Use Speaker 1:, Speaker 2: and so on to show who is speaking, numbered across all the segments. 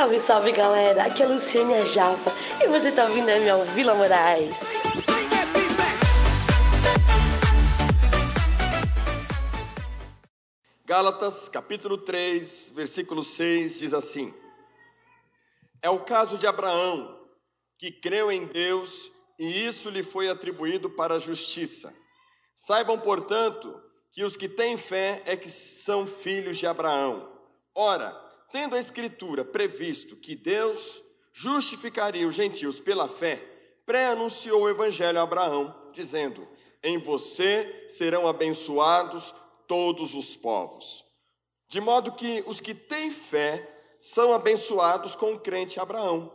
Speaker 1: Salve, salve galera, aqui é a Luciane a Japa e você tá ouvindo a minha Vila Moraes.
Speaker 2: Gálatas capítulo 3, versículo 6 diz assim: É o caso de Abraão, que creu em Deus e isso lhe foi atribuído para a justiça. Saibam, portanto, que os que têm fé é que são filhos de Abraão. Ora, tendo a Escritura previsto que Deus justificaria os gentios pela fé, pré-anunciou o Evangelho a Abraão, dizendo: Em você serão abençoados todos os povos. De modo que os que têm fé são abençoados com o crente Abraão.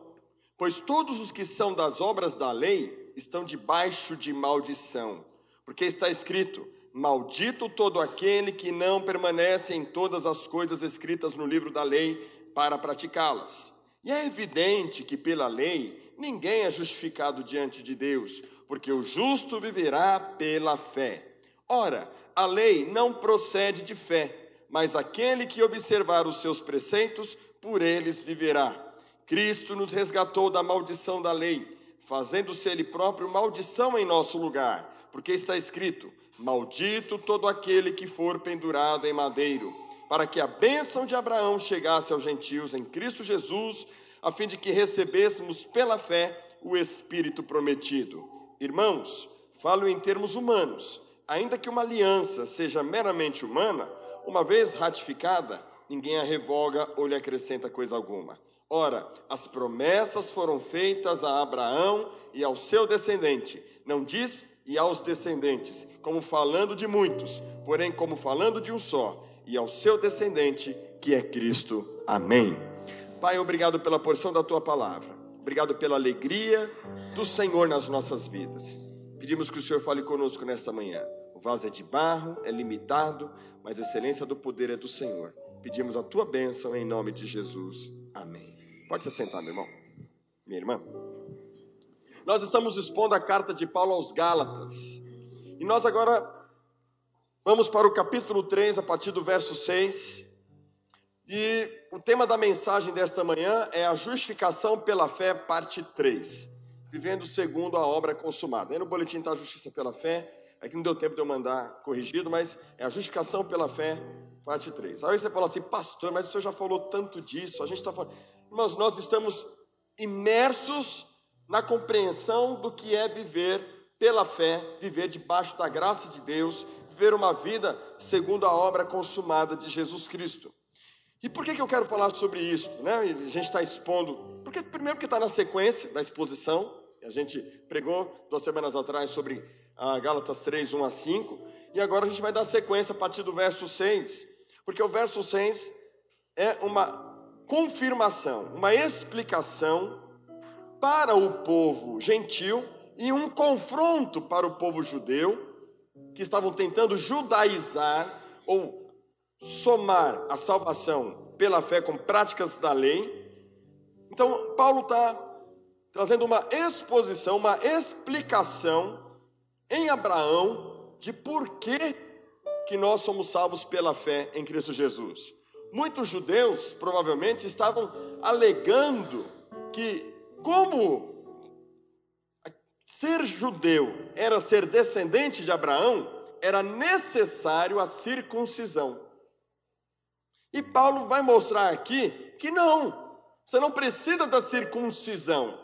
Speaker 2: Pois todos os que são das obras da lei estão debaixo de maldição. Porque está escrito: Maldito todo aquele que não permanece em todas as coisas escritas no livro da lei para praticá-las. E é evidente que pela lei ninguém é justificado diante de Deus, porque o justo viverá pela fé. Ora, a lei não procede de fé, mas aquele que observar os seus preceitos, por eles viverá. Cristo nos resgatou da maldição da lei, fazendo-se ele próprio maldição em nosso lugar, porque está escrito: Maldito todo aquele que for pendurado em madeiro, para que a bênção de Abraão chegasse aos gentios em Cristo Jesus, a fim de que recebêssemos pela fé o Espírito prometido. Irmãos, falo em termos humanos. Ainda que uma aliança seja meramente humana, uma vez ratificada, ninguém a revoga ou lhe acrescenta coisa alguma. Ora, as promessas foram feitas a Abraão e ao seu descendente. Não diz e aos descendentes, como falando de muitos, porém como falando de um só, e ao seu descendente, que é Cristo. Amém. Pai, obrigado pela porção da tua palavra. Obrigado pela alegria do Senhor nas nossas vidas. Pedimos que o Senhor fale conosco nesta manhã. O vaso é de barro, é limitado, mas a excelência do poder é do Senhor. Pedimos a tua bênção em nome de Jesus. Amém. Pode se sentar, meu irmão. Minha irmã. Nós estamos expondo a carta de Paulo aos Gálatas. E nós agora vamos para o capítulo 3, a partir do verso 6. E o tema da mensagem desta manhã é a justificação pela fé, parte 3. Vivendo segundo a obra consumada. Aí no boletim está a justiça pela fé. É que não deu tempo de eu mandar corrigido, mas é a justificação pela fé, parte 3. Aí você fala assim, pastor, mas o senhor já falou tanto disso. A gente está falando. Mas nós estamos imersos na compreensão do que é viver pela fé, viver debaixo da graça de Deus, viver uma vida segundo a obra consumada de Jesus Cristo. E por que, que eu quero falar sobre isso? Né? A gente está expondo, porque primeiro porque está na sequência da exposição, a gente pregou duas semanas atrás sobre a Gálatas 3, 1 a 5, e agora a gente vai dar sequência a partir do verso 6, porque o verso 6 é uma confirmação, uma explicação para o povo gentil e um confronto para o povo judeu, que estavam tentando judaizar ou somar a salvação pela fé com práticas da lei. Então, Paulo está trazendo uma exposição, uma explicação em Abraão de por que, que nós somos salvos pela fé em Cristo Jesus. Muitos judeus provavelmente estavam alegando que como ser judeu era ser descendente de Abraão, era necessário a circuncisão. E Paulo vai mostrar aqui que não, você não precisa da circuncisão.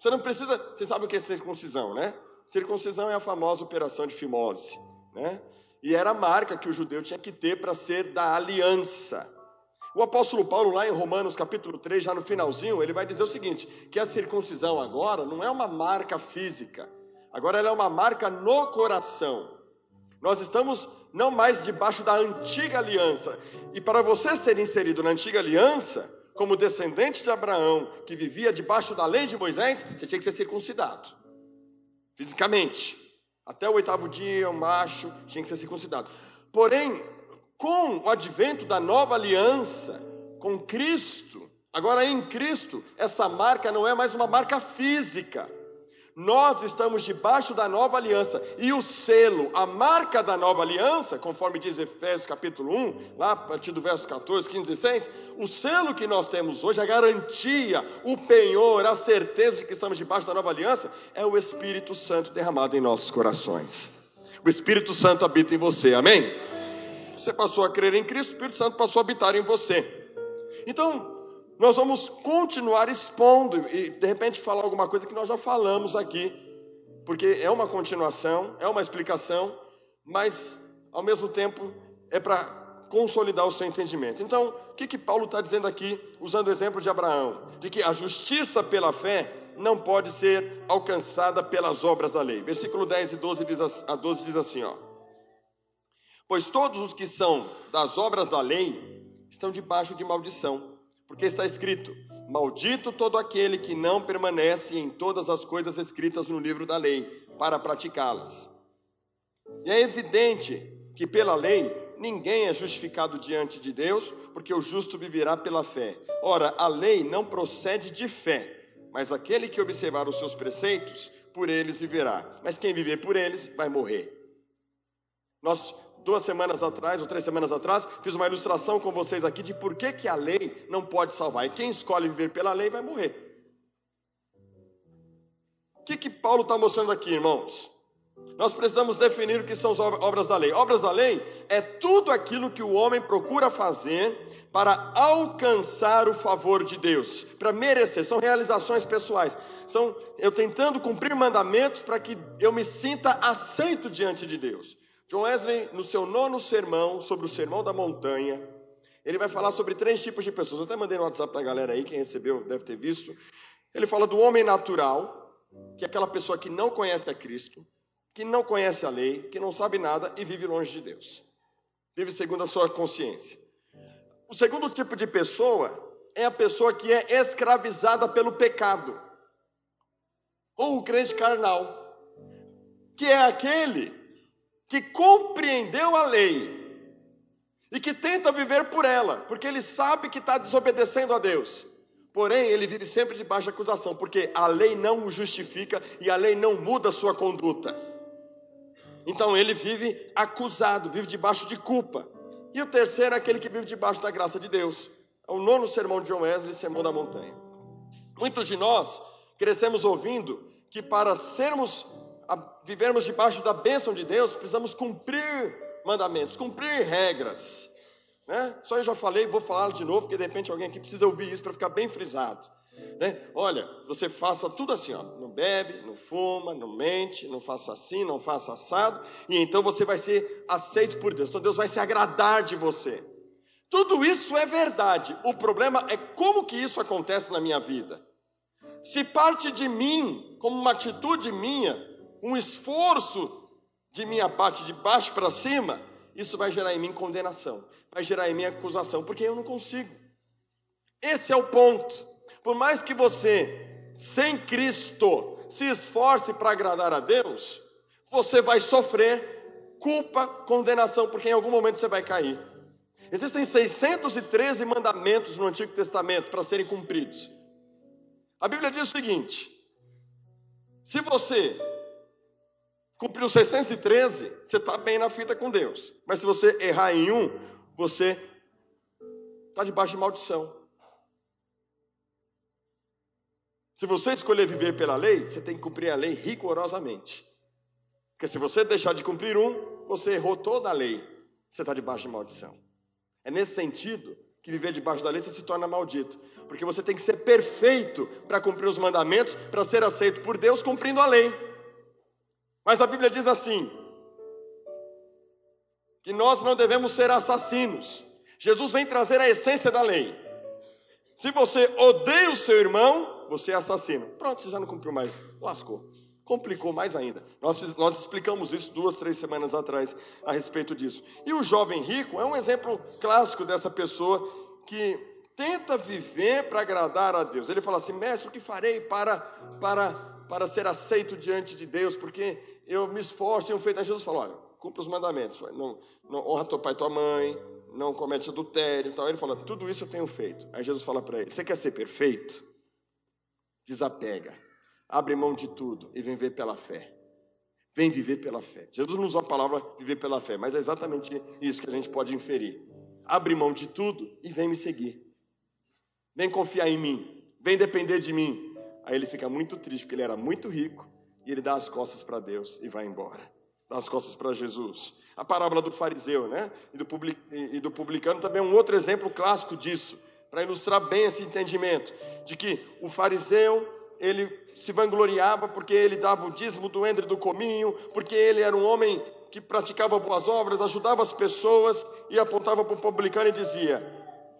Speaker 2: Você não precisa, você sabe o que é circuncisão, né? Circuncisão é a famosa operação de fimose, né? E era a marca que o judeu tinha que ter para ser da aliança. O apóstolo Paulo, lá em Romanos capítulo 3, já no finalzinho, ele vai dizer o seguinte: que a circuncisão agora não é uma marca física, agora ela é uma marca no coração. Nós estamos não mais debaixo da antiga aliança. E para você ser inserido na antiga aliança, como descendente de Abraão, que vivia debaixo da lei de Moisés, você tinha que ser circuncidado, fisicamente. Até o oitavo dia, o macho tinha que ser circuncidado. Porém, com o advento da nova aliança com Cristo, agora em Cristo, essa marca não é mais uma marca física. Nós estamos debaixo da nova aliança e o selo, a marca da nova aliança, conforme diz Efésios capítulo 1, lá a partir do verso 14, 15 e 16, o selo que nós temos hoje, a garantia, o penhor, a certeza de que estamos debaixo da nova aliança, é o Espírito Santo derramado em nossos corações. O Espírito Santo habita em você, amém? Você passou a crer em Cristo, o Espírito Santo passou a habitar em você. Então, nós vamos continuar expondo e de repente falar alguma coisa que nós já falamos aqui, porque é uma continuação, é uma explicação, mas ao mesmo tempo é para consolidar o seu entendimento. Então, o que, que Paulo está dizendo aqui, usando o exemplo de Abraão? De que a justiça pela fé não pode ser alcançada pelas obras da lei. Versículo 10 e 12 diz, a 12 diz assim: ó, Pois todos os que são das obras da lei estão debaixo de maldição. Porque está escrito: Maldito todo aquele que não permanece em todas as coisas escritas no livro da lei, para praticá-las. E é evidente que pela lei ninguém é justificado diante de Deus, porque o justo viverá pela fé. Ora, a lei não procede de fé, mas aquele que observar os seus preceitos, por eles viverá. Mas quem viver por eles vai morrer. Nós duas semanas atrás, ou três semanas atrás, fiz uma ilustração com vocês aqui de por que, que a lei não pode salvar. E quem escolhe viver pela lei vai morrer. O que, que Paulo está mostrando aqui, irmãos? Nós precisamos definir o que são as obras da lei. Obras da lei é tudo aquilo que o homem procura fazer para alcançar o favor de Deus, para merecer. São realizações pessoais. São eu tentando cumprir mandamentos para que eu me sinta aceito diante de Deus. John Wesley, no seu nono sermão, sobre o sermão da montanha, ele vai falar sobre três tipos de pessoas. Eu até mandei no WhatsApp da galera aí, quem recebeu deve ter visto. Ele fala do homem natural, que é aquela pessoa que não conhece a Cristo, que não conhece a lei, que não sabe nada e vive longe de Deus. Vive segundo a sua consciência. O segundo tipo de pessoa é a pessoa que é escravizada pelo pecado, ou o crente carnal, que é aquele que compreendeu a lei e que tenta viver por ela, porque ele sabe que está desobedecendo a Deus. Porém, ele vive sempre debaixo de acusação, porque a lei não o justifica e a lei não muda a sua conduta. Então ele vive acusado, vive debaixo de culpa. E o terceiro é aquele que vive debaixo da graça de Deus. É o nono sermão de John Wesley, Sermão da Montanha. Muitos de nós crescemos ouvindo que para sermos vivermos debaixo da bênção de Deus, precisamos cumprir mandamentos, cumprir regras. Né? Só eu já falei, vou falar de novo, porque de repente alguém aqui precisa ouvir isso para ficar bem frisado. Né? Olha, você faça tudo assim, ó, não bebe, não fuma, não mente, não faça assim, não faça assado, e então você vai ser aceito por Deus. Então Deus vai se agradar de você. Tudo isso é verdade. O problema é como que isso acontece na minha vida. Se parte de mim, como uma atitude minha, um esforço de minha parte de baixo para cima, isso vai gerar em mim condenação, vai gerar em mim acusação, porque eu não consigo. Esse é o ponto. Por mais que você, sem Cristo, se esforce para agradar a Deus, você vai sofrer culpa, condenação, porque em algum momento você vai cair. Existem 613 mandamentos no Antigo Testamento para serem cumpridos. A Bíblia diz o seguinte: se você Cumpriu 613, você está bem na fita com Deus. Mas se você errar em um, você está debaixo de maldição. Se você escolher viver pela lei, você tem que cumprir a lei rigorosamente. Porque se você deixar de cumprir um, você errou toda a lei. Você está debaixo de maldição. É nesse sentido que viver debaixo da lei você se torna maldito. Porque você tem que ser perfeito para cumprir os mandamentos, para ser aceito por Deus cumprindo a lei. Mas a Bíblia diz assim: que nós não devemos ser assassinos. Jesus vem trazer a essência da lei. Se você odeia o seu irmão, você é assassino. Pronto, você já não cumpriu mais. Lascou. Complicou mais ainda. Nós, nós explicamos isso duas, três semanas atrás a respeito disso. E o jovem rico é um exemplo clássico dessa pessoa que tenta viver para agradar a Deus. Ele fala assim: mestre, o que farei para, para, para ser aceito diante de Deus? Porque eu me esforço, tenho feito. Aí Jesus falou: olha, cumpra os mandamentos. Não, não honra teu pai e tua mãe, não comete adultério. Então ele fala: tudo isso eu tenho feito. Aí Jesus fala para ele: você quer ser perfeito? Desapega. abre mão de tudo e vem ver pela fé. Vem viver pela fé. Jesus não usou a palavra viver pela fé, mas é exatamente isso que a gente pode inferir. Abre mão de tudo e vem me seguir. Vem confiar em mim. Vem depender de mim. Aí ele fica muito triste, porque ele era muito rico, e ele dá as costas para Deus e vai embora. Dá as costas para Jesus. A parábola do fariseu, né? E do, publicano também é um outro exemplo clássico disso, para ilustrar bem esse entendimento de que o fariseu ele se vangloriava porque ele dava o dízimo do entre do cominho, porque ele era um homem que praticava boas obras, ajudava as pessoas e apontava para o publicano e dizia: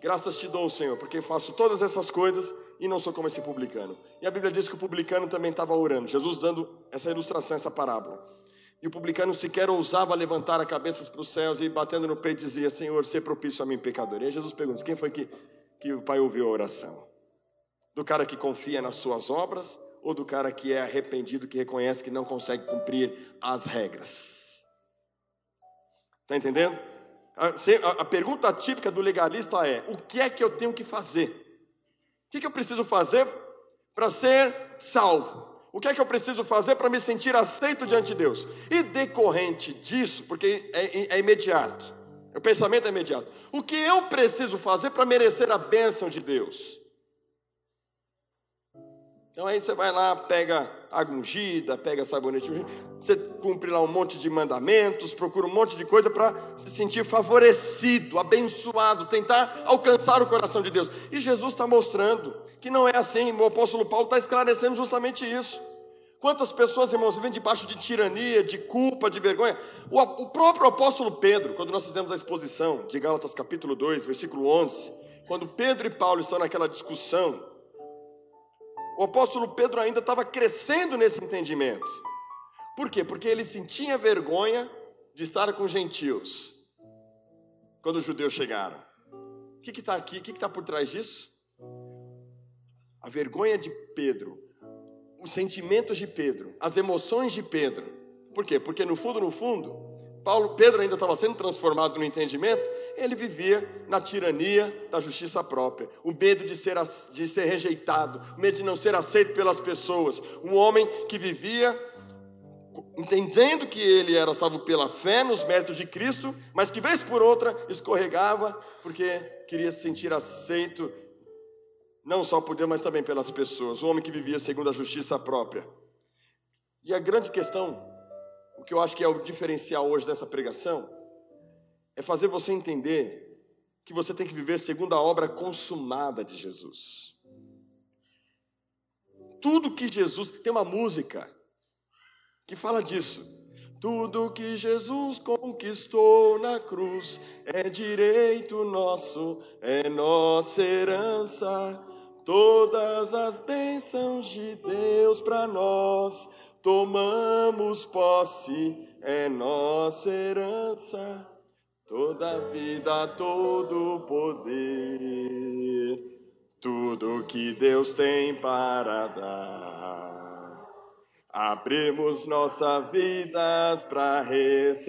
Speaker 2: Graças te dou, Senhor, porque faço todas essas coisas e não sou como esse publicano. E a Bíblia diz que o publicano também estava orando, Jesus dando essa ilustração, essa parábola. E o publicano sequer ousava levantar a cabeça para os céus e batendo no peito dizia: Senhor, se propício a mim, pecador. E aí Jesus pergunta: Quem foi que, que o Pai ouviu a oração? Do cara que confia nas suas obras ou do cara que é arrependido, que reconhece que não consegue cumprir as regras? Está entendendo? A, pergunta típica do legalista é: o que é que eu tenho que fazer? O que, é que eu preciso fazer para ser salvo? O que é que eu preciso fazer para me sentir aceito diante de Deus? E decorrente disso, porque é, é imediato, o pensamento é imediato. O que eu preciso fazer para merecer a bênção de Deus? Então aí você vai lá, pega água ungida, pega sabonete ungido, você cumpre lá um monte de mandamentos, procura um monte de coisa para se sentir favorecido, abençoado, tentar alcançar o coração de Deus. E Jesus está mostrando que não é assim, o apóstolo Paulo está esclarecendo justamente isso. Quantas pessoas, irmãos, vivem debaixo de tirania, de culpa, de vergonha? O, o próprio apóstolo Pedro, quando nós fizemos a exposição de Gálatas capítulo 2, versículo 11, quando Pedro e Paulo estão naquela discussão, o apóstolo Pedro ainda estava crescendo nesse entendimento. Por quê? Porque ele sentia vergonha de estar com gentios quando os judeus chegaram. O que está aqui? O que está por trás disso? A vergonha de Pedro, os sentimentos de Pedro, as emoções de Pedro. Por quê? Porque no fundo, no fundo, Paulo, Pedro ainda estava sendo transformado no entendimento, ele vivia na tirania da justiça própria, o medo de ser, de ser rejeitado, o medo de não ser aceito pelas pessoas. Um homem que vivia entendendo que ele era salvo pela fé nos méritos de Cristo, mas que vez por outra escorregava porque queria se sentir aceito não só por Deus, mas também pelas pessoas. Um homem que vivia segundo a justiça própria. E a grande questão o que eu acho que é o diferencial hoje dessa pregação, é fazer você entender que você tem que viver segundo a obra consumada de Jesus. Tudo que Jesus. Tem uma música que fala disso. Tudo que Jesus conquistou na cruz é direito nosso, é nossa herança. Todas as bênçãos de Deus para nós tomamos posse, é nossa herança, toda vida, todo poder, tudo que Deus tem para dar. Abrimos nossas vidas para receber,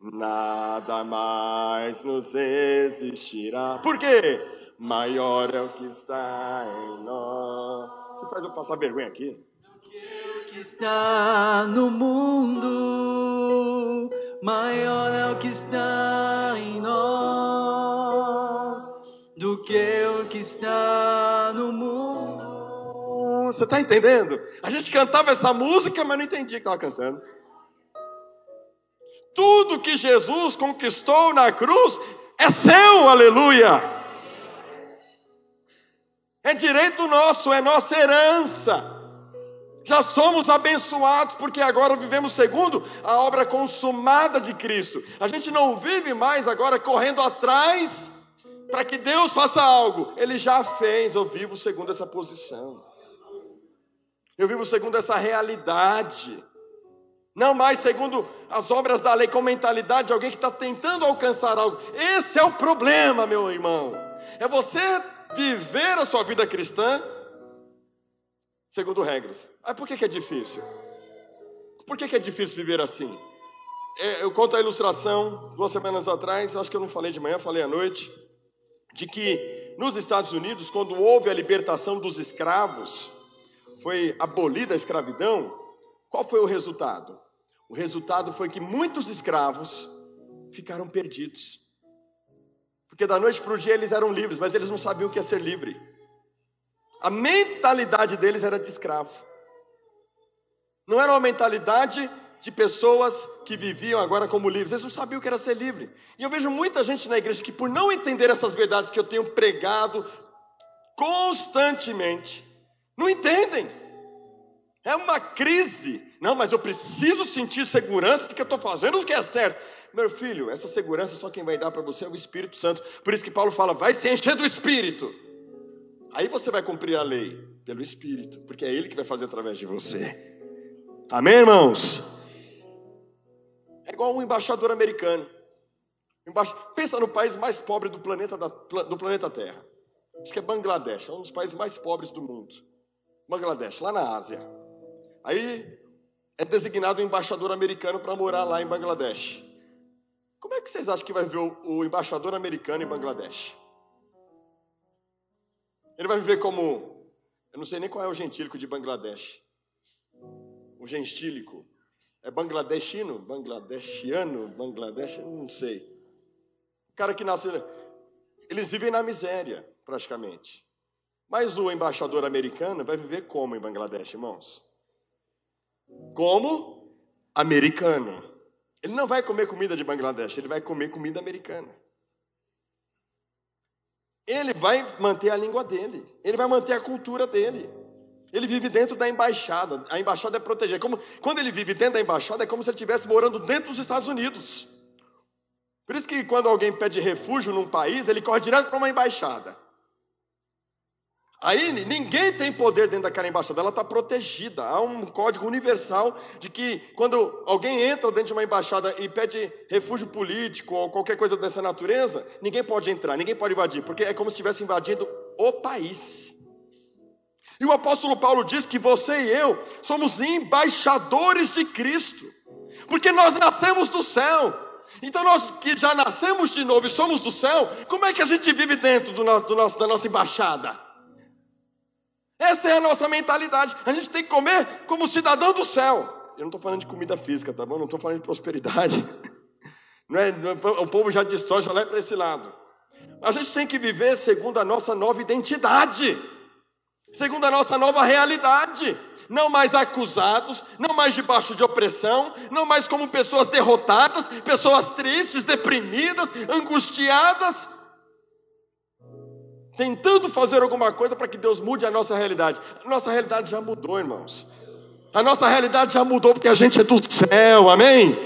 Speaker 2: nada mais nos existirá. Por quê? Maior é o que está em nós. Você faz eu passar vergonha aqui?
Speaker 3: que está no mundo, maior é o que está em nós do que o que está no mundo.
Speaker 2: Você está entendendo? A gente cantava essa música, mas não entendia que estava cantando. Tudo que Jesus conquistou na cruz é seu, aleluia. É direito nosso, é nossa herança. Já somos abençoados porque agora vivemos segundo a obra consumada de Cristo. A gente não vive mais agora correndo atrás para que Deus faça algo. Ele já fez. Eu vivo segundo essa posição. Eu vivo segundo essa realidade. Não mais segundo as obras da lei, com mentalidade de alguém que está tentando alcançar algo. Esse é o problema, meu irmão. É você viver a sua vida cristã segundo regras. Ah, por que, que é difícil? Por que, que é difícil viver assim? É, eu conto a ilustração duas semanas atrás, acho que eu não falei de manhã, falei à noite, de que nos Estados Unidos, quando houve a libertação dos escravos, foi abolida a escravidão, qual foi o resultado? O resultado foi que muitos escravos ficaram perdidos. Porque da noite para o dia eles eram livres, mas eles não sabiam o que é ser livre. A mentalidade deles era de escravo. Não era uma mentalidade de pessoas que viviam agora como livres. Eles não sabiam o que era ser livre. E eu vejo muita gente na igreja que, por não entender essas verdades que eu tenho pregado constantemente, não entendem. É uma crise. Não, mas eu preciso sentir segurança de que eu estou fazendo o que é certo. Meu filho, essa segurança só quem vai dar para você é o Espírito Santo. Por isso que Paulo fala: vai se encher do Espírito. Aí você vai cumprir a lei pelo Espírito, porque é Ele que vai fazer através de você. Amém, irmãos? É igual um embaixador americano. Pensa no país mais pobre do planeta, do planeta Terra. Acho que é Bangladesh, é um dos países mais pobres do mundo. Bangladesh, lá na Ásia. Aí é designado um embaixador americano para morar lá em Bangladesh. Como é que vocês acham que vai ver o, o embaixador americano em Bangladesh? Ele vai viver como. Eu não sei nem qual é o gentílico de Bangladesh. O gentílico. É bangladeshino? Bangladeshiano? Bangladesh? Não sei. O cara que nasceu. Eles vivem na miséria, praticamente. Mas o embaixador americano vai viver como em Bangladesh, irmãos? Como americano. Ele não vai comer comida de Bangladesh, ele vai comer comida americana. Ele vai manter a língua dele, ele vai manter a cultura dele. Ele vive dentro da embaixada, a embaixada é protegida. Como, quando ele vive dentro da embaixada, é como se ele estivesse morando dentro dos Estados Unidos. Por isso que quando alguém pede refúgio num país, ele corre direto para uma embaixada. Aí ninguém tem poder dentro daquela embaixada, ela está protegida. Há um código universal de que quando alguém entra dentro de uma embaixada e pede refúgio político ou qualquer coisa dessa natureza, ninguém pode entrar, ninguém pode invadir, porque é como se estivesse invadindo o país. E o apóstolo Paulo diz que você e eu somos embaixadores de Cristo, porque nós nascemos do céu. Então, nós que já nascemos de novo e somos do céu, como é que a gente vive dentro do do nosso, da nossa embaixada? Essa é a nossa mentalidade. A gente tem que comer como cidadão do céu. Eu não estou falando de comida física, tá bom? Não estou falando de prosperidade. É, não é, o povo já distorce, já leva para esse lado. A gente tem que viver segundo a nossa nova identidade, segundo a nossa nova realidade. Não mais acusados, não mais debaixo de opressão, não mais como pessoas derrotadas, pessoas tristes, deprimidas, angustiadas, tentando fazer alguma coisa para que Deus mude a nossa realidade. A nossa realidade já mudou, irmãos. A nossa realidade já mudou porque a gente é do céu, amém?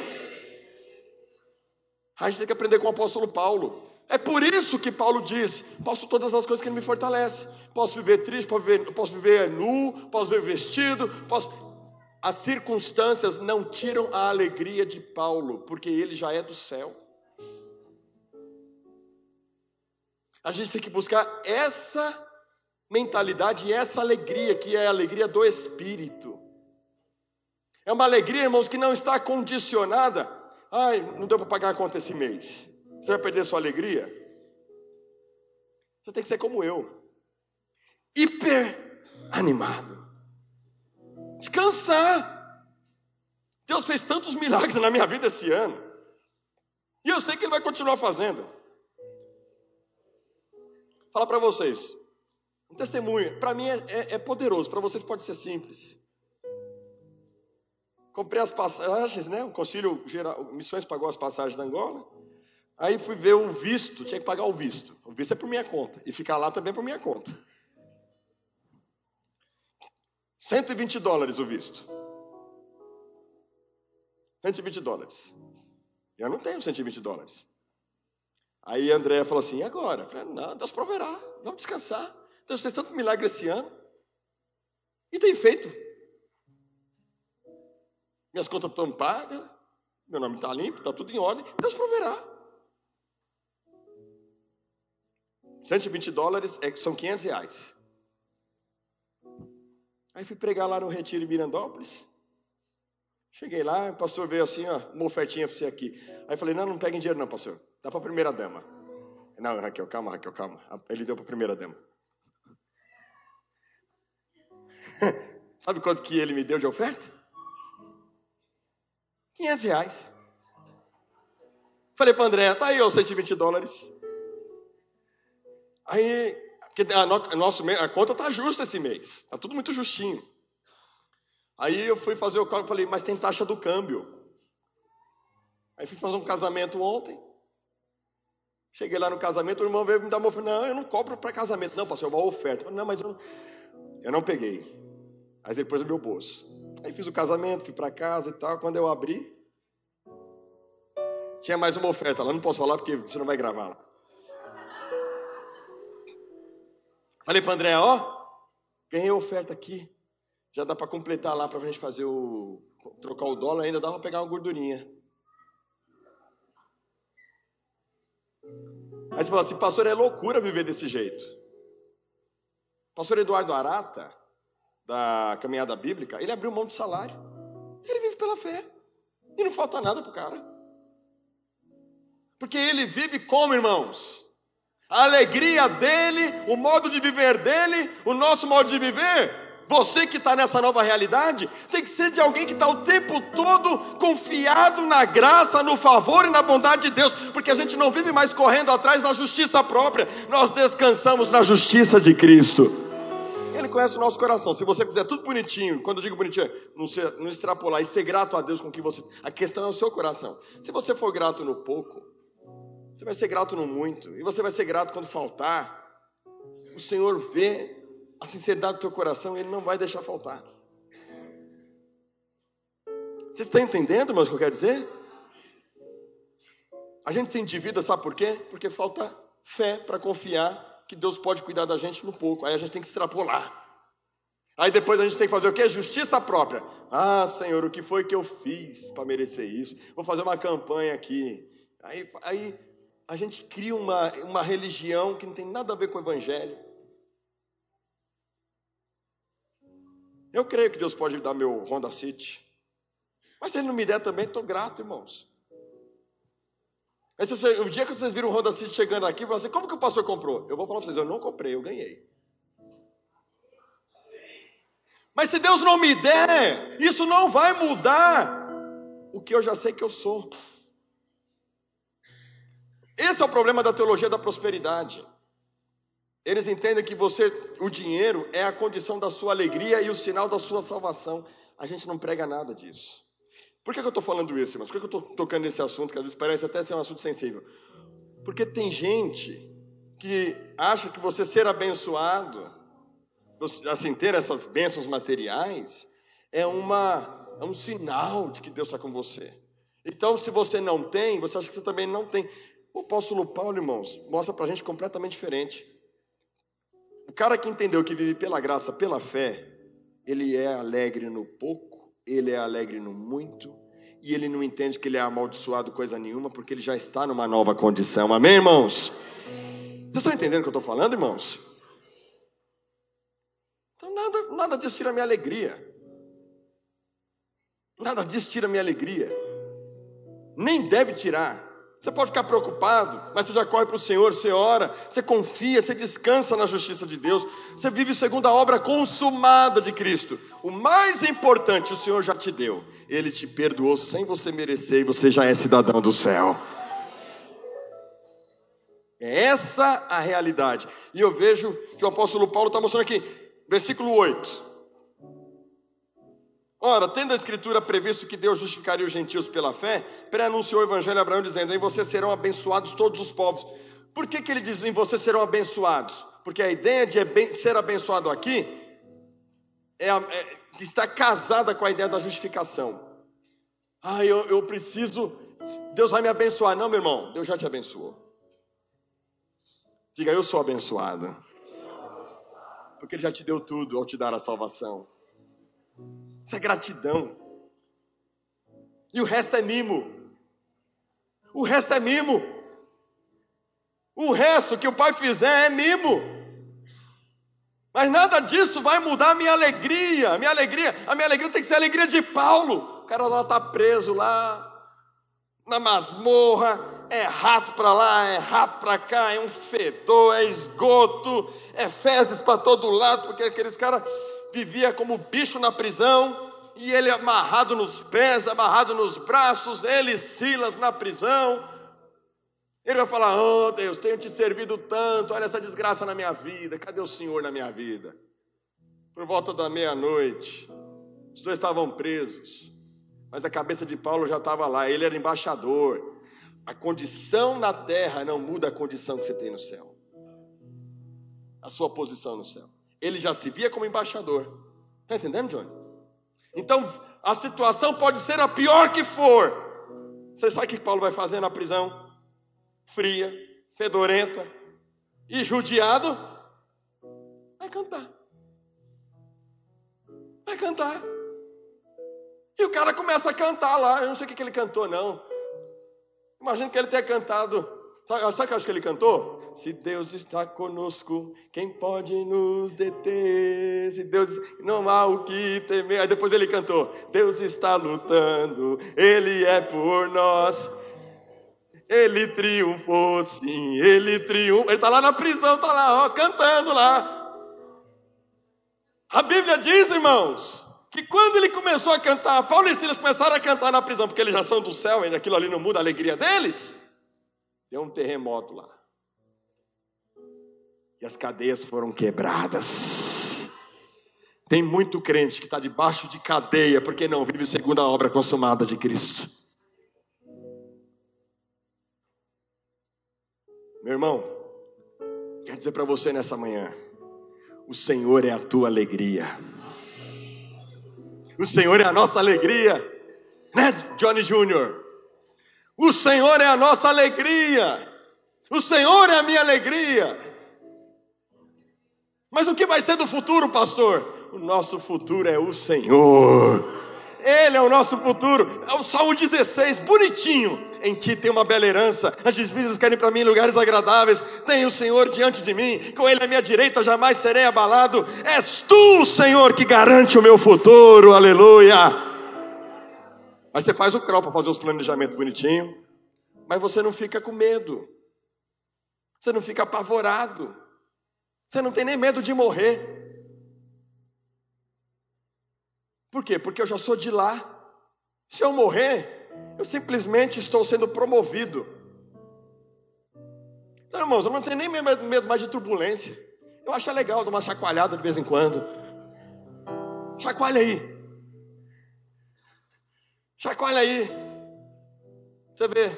Speaker 2: A gente tem que aprender com o apóstolo Paulo. É por isso que Paulo diz: posso todas as coisas que ele me fortalece. Posso viver triste, posso viver, posso viver nu, posso viver vestido, posso. As circunstâncias não tiram a alegria de Paulo, porque ele já é do céu. A gente tem que buscar essa mentalidade e essa alegria, que é a alegria do Espírito. É uma alegria, irmãos, que não está condicionada. Ai, não deu para pagar a conta esse mês. Você vai perder sua alegria? Você tem que ser como eu. Hiper animado. Descansar. Deus fez tantos milagres na minha vida esse ano. E eu sei que Ele vai continuar fazendo falar para vocês. Um testemunho, para mim é, é, é poderoso, para vocês pode ser simples. Comprei as passagens, né? O Concílio Geral, Missões pagou as passagens da Angola. Aí fui ver o visto, tinha que pagar o visto. O visto é por minha conta. E ficar lá também é por minha conta. 120 dólares o visto. 120 dólares. Eu não tenho 120 dólares. Aí André falou assim: e agora? Eu falei, não, Deus proverá, vamos descansar. Deus fez tanto milagre esse ano. E tem feito. Minhas contas estão pagas, meu nome está limpo, está tudo em ordem. Deus proverá. 120 dólares é, são 500 reais. Aí fui pregar lá no Retiro em Mirandópolis. Cheguei lá, o pastor veio assim, ó, uma ofertinha para você aqui. Aí falei, não, não peguem dinheiro não, pastor. Dá para a primeira dama. Não, Raquel, calma, Raquel, calma. Ele deu para a primeira dama. Sabe quanto que ele me deu de oferta? 500 reais. Falei para André, tá aí, ó, 120 dólares. Aí, a, nosso, a conta tá justa esse mês, tá tudo muito justinho. Aí eu fui fazer o cálculo, falei, mas tem taxa do câmbio. Aí fui fazer um casamento ontem. Cheguei lá no casamento, o irmão veio me dar uma oferta. Não, eu não cobro para casamento, não, pastor, é uma oferta. falei, não, mas eu não, eu não peguei. Aí ele pôs no meu bolso. Aí fiz o casamento, fui para casa e tal. Quando eu abri, tinha mais uma oferta lá. Não posso falar porque você não vai gravar lá. Falei para André, ó, ganhei oferta aqui. Já dá para completar lá para a gente fazer o. trocar o dólar, ainda dá para pegar uma gordurinha. Aí você fala assim, pastor, é loucura viver desse jeito. Pastor Eduardo Arata, da caminhada bíblica, ele abriu mão de salário. Ele vive pela fé. E não falta nada para o cara. Porque ele vive como, irmãos? A alegria dele, o modo de viver dele, o nosso modo de viver. Você que está nessa nova realidade, tem que ser de alguém que está o tempo todo confiado na graça, no favor e na bondade de Deus, porque a gente não vive mais correndo atrás da justiça própria, nós descansamos na justiça de Cristo. Ele conhece o nosso coração. Se você fizer tudo bonitinho, quando eu digo bonitinho, é não, ser, não extrapolar e ser grato a Deus com o que você. A questão é o seu coração. Se você for grato no pouco, você vai ser grato no muito. E você vai ser grato quando faltar. O Senhor vê a sinceridade do teu coração Ele não vai deixar faltar. Vocês estão entendendo, mas o que eu quero dizer? A gente se endivida, sabe por quê? Porque falta fé para confiar que Deus pode cuidar da gente no pouco. Aí a gente tem que extrapolar. Aí depois a gente tem que fazer o quê? Justiça própria. Ah, Senhor, o que foi que eu fiz para merecer isso? Vou fazer uma campanha aqui. Aí, aí a gente cria uma, uma religião que não tem nada a ver com o Evangelho. Eu creio que Deus pode me dar meu Honda City. Mas se Ele não me der também, estou grato, irmãos. Mas o dia que vocês viram o Honda City chegando aqui, você assim, como que o pastor comprou? Eu vou falar para vocês, eu não comprei, eu ganhei. Mas se Deus não me der, isso não vai mudar o que eu já sei que eu sou. Esse é o problema da teologia da prosperidade. Eles entendem que você, o dinheiro é a condição da sua alegria e o sinal da sua salvação. A gente não prega nada disso. Por que, que eu estou falando isso, mas Por que, que eu estou tocando nesse assunto, que às vezes parece até ser um assunto sensível? Porque tem gente que acha que você ser abençoado, assim, ter essas bênçãos materiais, é, uma, é um sinal de que Deus está com você. Então, se você não tem, você acha que você também não tem. O apóstolo Paulo, irmãos, mostra para a gente completamente diferente. O cara que entendeu que vive pela graça, pela fé, ele é alegre no pouco ele é alegre no muito, e ele não entende que ele é amaldiçoado coisa nenhuma, porque ele já está numa nova condição. Amém, irmãos? Vocês estão entendendo o que eu estou falando, irmãos? Então nada, nada disso tira minha alegria. Nada disso tira a minha alegria. Nem deve tirar. Você pode ficar preocupado, mas você já corre para o Senhor, você ora, você confia, você descansa na justiça de Deus, você vive segundo a obra consumada de Cristo. O mais importante o Senhor já te deu, Ele te perdoou sem você merecer e você já é cidadão do céu. É essa a realidade. E eu vejo que o apóstolo Paulo está mostrando aqui, versículo 8. Ora, tendo a Escritura previsto que Deus justificaria os gentios pela fé, pré-anunciou o Evangelho a Abraão dizendo: Em você serão abençoados todos os povos. Por que, que ele diz em você serão abençoados? Porque a ideia de ser abençoado aqui é, é, está casada com a ideia da justificação. Ah, eu, eu preciso, Deus vai me abençoar. Não, meu irmão, Deus já te abençoou. Diga, eu sou abençoado. Porque Ele já te deu tudo ao te dar a salvação. Isso é gratidão. E o resto é mimo. O resto é mimo. O resto que o pai fizer é mimo. Mas nada disso vai mudar a minha alegria. A minha alegria, a minha alegria tem que ser a alegria de Paulo. O cara lá está preso lá na masmorra, é rato para lá, é rato para cá, é um fedor, é esgoto, é fezes para todo lado, porque aqueles caras vivia como bicho na prisão, e ele amarrado nos pés, amarrado nos braços, ele e Silas na prisão. Ele vai falar: Oh Deus, tenho te servido tanto, olha essa desgraça na minha vida, cadê o Senhor na minha vida? Por volta da meia-noite, os dois estavam presos, mas a cabeça de Paulo já estava lá, ele era embaixador. A condição na terra não muda a condição que você tem no céu, a sua posição no céu. Ele já se via como embaixador, está entendendo, Johnny? Então a situação pode ser a pior que for. Você sabe o que Paulo vai fazer na prisão? fria, fedorenta e judiado, vai cantar. Vai cantar. E o cara começa a cantar lá. Eu não sei o que, ele cantou, não. Imagino que ele tenha cantado. Sabe, o que eu acho que ele cantou? Se Deus está conosco, quem pode nos deter? Se Deus não há o que temer. Aí depois ele cantou: Deus está lutando, Ele é por nós. Ele triunfou, sim, ele triunfou. Ele está lá na prisão, está lá, ó, cantando lá. A Bíblia diz, irmãos, que quando ele começou a cantar, Paulo e Silas começaram a cantar na prisão, porque eles já são do céu, e aquilo ali não muda a alegria deles. Deu um terremoto lá. E as cadeias foram quebradas. Tem muito crente que está debaixo de cadeia porque não vive segundo a obra consumada de Cristo. Meu irmão, quero dizer para você nessa manhã: o Senhor é a tua alegria. O Senhor é a nossa alegria, né, Johnny Júnior? O Senhor é a nossa alegria. O Senhor é a minha alegria. Mas o que vai ser do futuro, pastor? O nosso futuro é o Senhor. Ele é o nosso futuro. É o Salmo 16, bonitinho. Em ti tem uma bela herança. As divisas querem para mim lugares agradáveis. Tem o Senhor diante de mim. Com Ele à minha direita jamais serei abalado. És tu, Senhor, que garante o meu futuro. Aleluia. Mas você faz o crawl para fazer os planejamentos bonitinho. Mas você não fica com medo. Você não fica apavorado. Você não tem nem medo de morrer. Por quê? Porque eu já sou de lá. Se eu morrer, eu simplesmente estou sendo promovido. Então, irmãos, eu não tenho nem medo mais de turbulência. Eu acho legal dar uma chacoalhada de vez em quando. Chacoalha aí. Chacoalha aí. Você vê.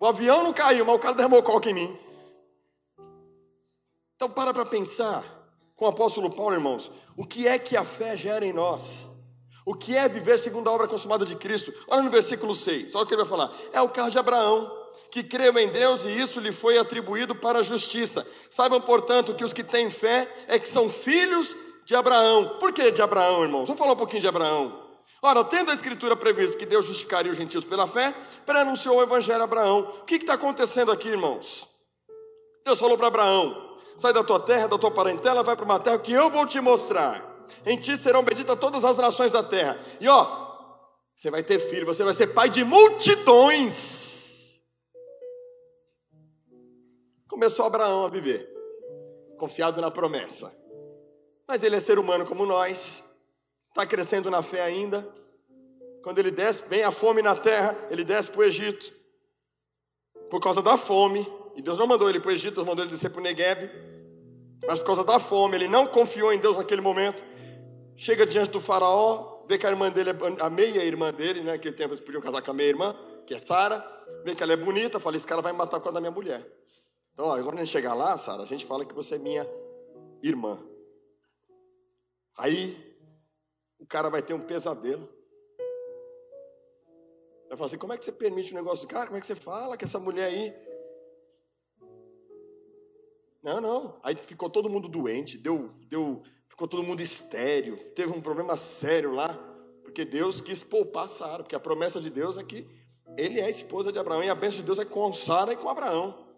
Speaker 2: O avião não caiu, mas o cara derramou coca em mim. Então para para pensar com o apóstolo Paulo, irmãos. O que é que a fé gera em nós? O que é viver segundo a obra consumada de Cristo? Olha no versículo 6, olha o que ele vai falar. É o caso de Abraão, que creu em Deus e isso lhe foi atribuído para a justiça. Saibam, portanto, que os que têm fé é que são filhos de Abraão. Por que de Abraão, irmãos? Vamos falar um pouquinho de Abraão. Ora, tendo a Escritura previsto que Deus justificaria os gentios pela fé, preanunciou o Evangelho a Abraão. O que está acontecendo aqui, irmãos? Deus falou para Abraão: sai da tua terra, da tua parentela, vai para uma terra que eu vou te mostrar. Em ti serão benditas todas as nações da terra. E ó, você vai ter filho, você vai ser pai de multidões. Começou Abraão a viver, confiado na promessa. Mas ele é ser humano como nós, está crescendo na fé ainda. Quando ele desce, vem a fome na terra, ele desce para o Egito. Por causa da fome, e Deus não mandou ele para o Egito, Deus mandou ele descer para o Negueb. Mas por causa da fome, ele não confiou em Deus naquele momento. Chega diante do faraó, vê que a irmã dele, é, a meia irmã dele, né? Naquele tempo eles podiam casar com a meia irmã, que é Sara. Vê que ela é bonita, fala: esse cara vai matar com a da minha mulher. Então, ó, quando a gente chegar lá, Sara, a gente fala que você é minha irmã. Aí, o cara vai ter um pesadelo. Vai falar assim: como é que você permite o negócio do cara? Como é que você fala que essa mulher aí. Não, não. Aí ficou todo mundo doente, deu, deu ficou todo mundo estéreo, teve um problema sério lá, porque Deus quis poupar Sara, porque a promessa de Deus é que ele é a esposa de Abraão, e a bênção de Deus é com Sara e com Abraão.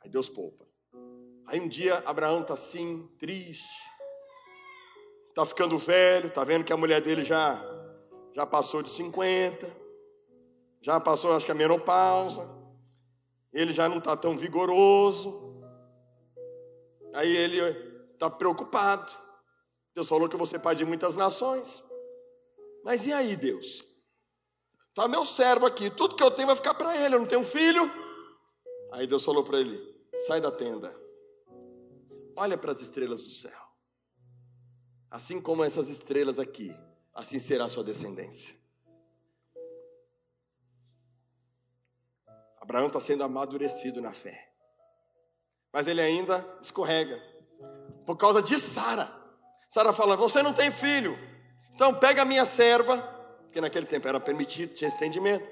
Speaker 2: Aí Deus poupa. Aí um dia Abraão está assim, triste, está ficando velho, está vendo que a mulher dele já, já passou de 50, já passou, acho que a menopausa, ele já não está tão vigoroso. Aí ele está preocupado. Deus falou que ser pai de muitas nações. Mas e aí, Deus? Tá meu servo aqui, tudo que eu tenho vai ficar para ele, eu não tenho filho. Aí Deus falou para ele: sai da tenda, olha para as estrelas do céu. Assim como essas estrelas aqui, assim será a sua descendência. Abraão está sendo amadurecido na fé, mas ele ainda escorrega por causa de Sara. Sara fala: Você não tem filho, então pega a minha serva porque naquele tempo era permitido, tinha estendimento.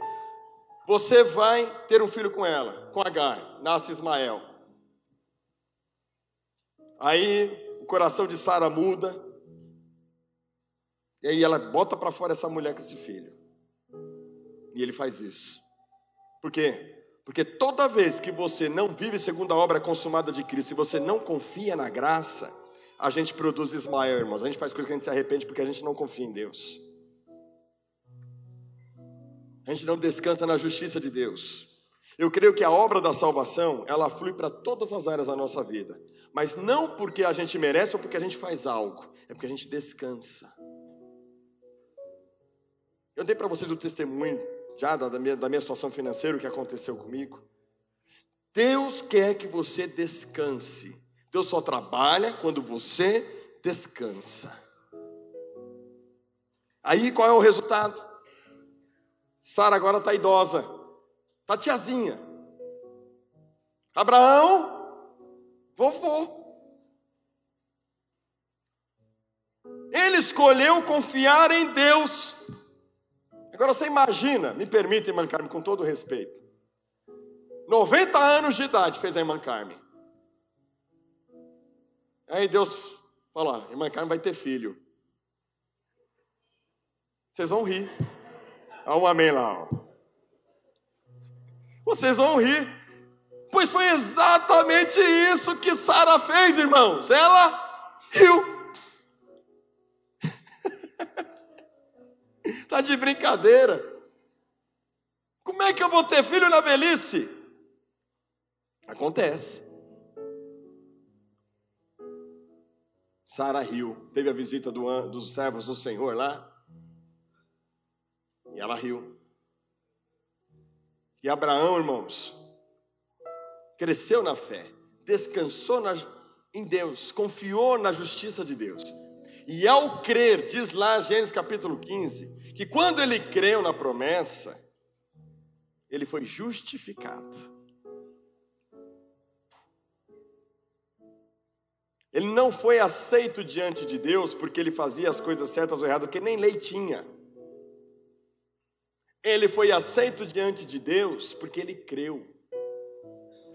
Speaker 2: Você vai ter um filho com ela, com Agar, nasce Ismael. Aí o coração de Sara muda, e aí ela bota para fora essa mulher com esse filho. E ele faz isso. Por quê? Porque toda vez que você não vive segundo a obra consumada de Cristo, e você não confia na graça, a gente produz Ismael, irmãos. A gente faz coisas que a gente se arrepende porque a gente não confia em Deus. A gente não descansa na justiça de Deus. Eu creio que a obra da salvação, ela flui para todas as áreas da nossa vida. Mas não porque a gente merece ou porque a gente faz algo, é porque a gente descansa. Eu dei para vocês o testemunho já da minha, da minha situação financeira, o que aconteceu comigo. Deus quer que você descanse. Deus só trabalha quando você descansa. Aí qual é o resultado? Sara agora está idosa, está tiazinha. Abraão, vovô. Ele escolheu confiar em Deus. Agora você imagina, me permita, irmã Carmen, com todo respeito. 90 anos de idade fez a irmã Carmen. Aí Deus falou: irmã Carmen vai ter filho. Vocês vão rir. Há um amém lá. Ó. Vocês vão rir, pois foi exatamente isso que Sara fez, irmãos. Ela riu. Tá de brincadeira. Como é que eu vou ter filho na velhice? Acontece. Sara riu. Teve a visita do, dos servos do Senhor lá. E ela riu. E Abraão, irmãos, cresceu na fé, descansou na, em Deus, confiou na justiça de Deus. E ao crer, diz lá Gênesis capítulo 15, que quando ele creu na promessa, ele foi justificado. Ele não foi aceito diante de Deus porque ele fazia as coisas certas ou erradas, porque nem lei tinha. Ele foi aceito diante de Deus porque ele creu.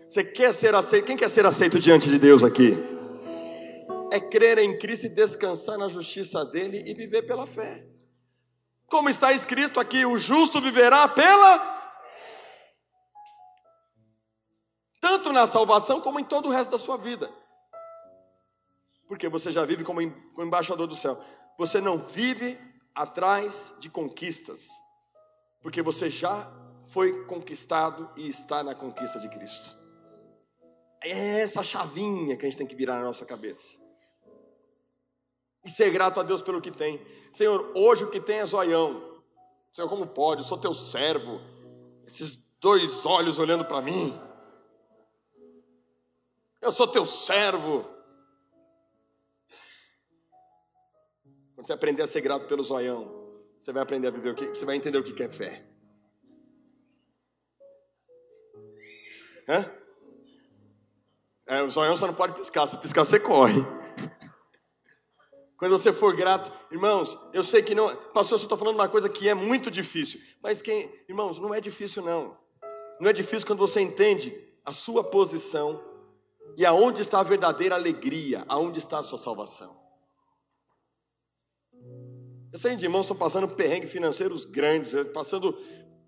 Speaker 2: Você quer ser aceito? Quem quer ser aceito diante de Deus aqui? É crer em Cristo e descansar na justiça dele e viver pela fé. Como está escrito aqui, o justo viverá pela tanto na salvação como em todo o resto da sua vida. Porque você já vive como embaixador do céu. Você não vive atrás de conquistas porque você já foi conquistado e está na conquista de Cristo. É essa chavinha que a gente tem que virar na nossa cabeça. E ser grato a Deus pelo que tem. Senhor, hoje o que tem é zoião. Senhor, como pode? Eu sou teu servo. Esses dois olhos olhando para mim. Eu sou teu servo. Quando você aprender a ser grato pelo zoião, você vai aprender a viver o que, você vai entender o que é fé. Hã? É, o zoião só não pode piscar, se piscar você corre. Quando você for grato, irmãos, eu sei que não, pastor, você está falando uma coisa que é muito difícil, mas quem, irmãos, não é difícil não. Não é difícil quando você entende a sua posição e aonde está a verdadeira alegria, aonde está a sua salvação. Eu sei de irmãos estão passando perrengues financeiros grandes, eh, passando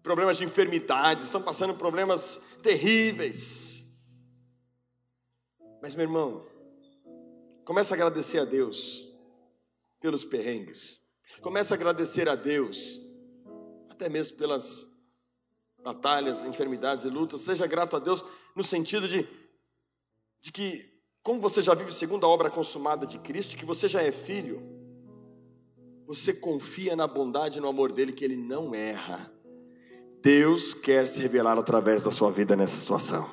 Speaker 2: problemas de enfermidades, estão passando problemas terríveis. Mas, meu irmão, comece a agradecer a Deus pelos perrengues. Comece a agradecer a Deus, até mesmo pelas batalhas, enfermidades e lutas. Seja grato a Deus no sentido de, de que como você já vive segundo a obra consumada de Cristo, que você já é filho, você confia na bondade e no amor dele, que ele não erra. Deus quer se revelar através da sua vida nessa situação.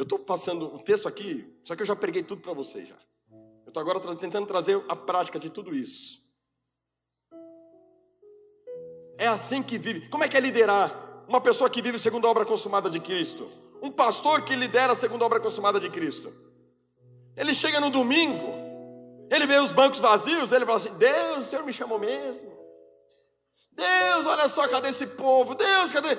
Speaker 2: Eu estou passando um texto aqui, só que eu já preguei tudo para vocês já. Eu estou agora tentando trazer a prática de tudo isso. É assim que vive. Como é que é liderar? Uma pessoa que vive segundo a obra consumada de Cristo. Um pastor que lidera segundo a obra consumada de Cristo. Ele chega no domingo, ele vê os bancos vazios, ele fala assim: Deus, o Senhor me chamou mesmo. Deus, olha só, cadê esse povo? Deus, cadê?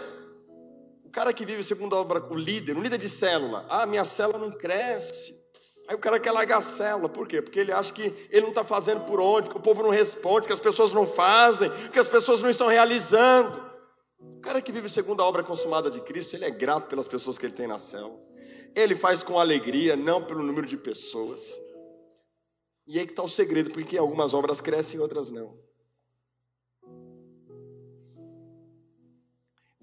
Speaker 2: Cara que vive segundo a obra, o líder, um líder de célula, ah, minha célula não cresce. Aí o cara quer largar a célula, por quê? Porque ele acha que ele não está fazendo por onde, que o povo não responde, que as pessoas não fazem, que as pessoas não estão realizando. O cara que vive segundo a obra consumada de Cristo, ele é grato pelas pessoas que ele tem na célula. Ele faz com alegria, não pelo número de pessoas. E aí que está o segredo, porque algumas obras crescem e outras não.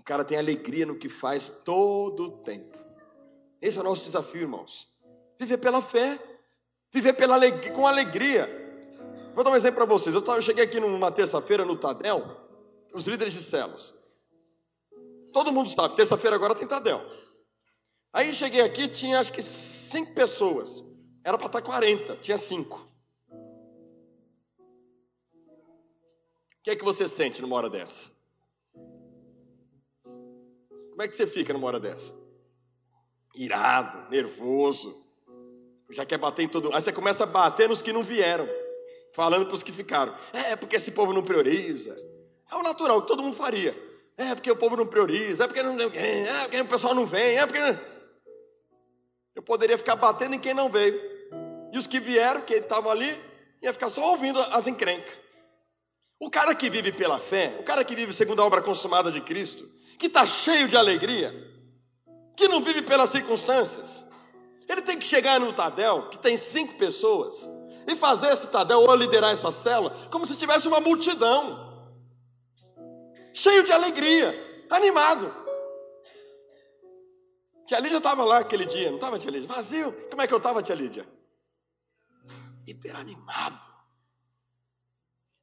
Speaker 2: Cara tem alegria no que faz todo o tempo. Esse é o nosso desafio, irmãos. Viver pela fé, viver pela alegria, com alegria. Vou dar um exemplo para vocês. Eu, tava, eu cheguei aqui numa terça-feira no Tadel, os líderes de células. Todo mundo sabe, terça-feira agora tem Tadel. Aí cheguei aqui, tinha acho que cinco pessoas. Era para estar 40, tinha cinco. O que é que você sente numa hora dessa? Como é que você fica numa hora dessa? Irado, nervoso. Já quer bater em todo. Aí você começa a bater nos que não vieram, falando para os que ficaram. É, porque esse povo não prioriza. É o natural que todo mundo faria. É porque o povo não prioriza, é porque não, é porque o pessoal não vem, é porque eu poderia ficar batendo em quem não veio. E os que vieram, que estavam ali, ia ficar só ouvindo as encrencas. O cara que vive pela fé, o cara que vive segundo a obra consumada de Cristo, que está cheio de alegria, que não vive pelas circunstâncias. Ele tem que chegar no Tadel, que tem cinco pessoas, e fazer esse Tadel ou liderar essa célula como se tivesse uma multidão, cheio de alegria, animado. Tia Lídia estava lá aquele dia, não estava, tia Lídia? Vazio. Como é que eu estava, tia Lídia? Hiperanimado.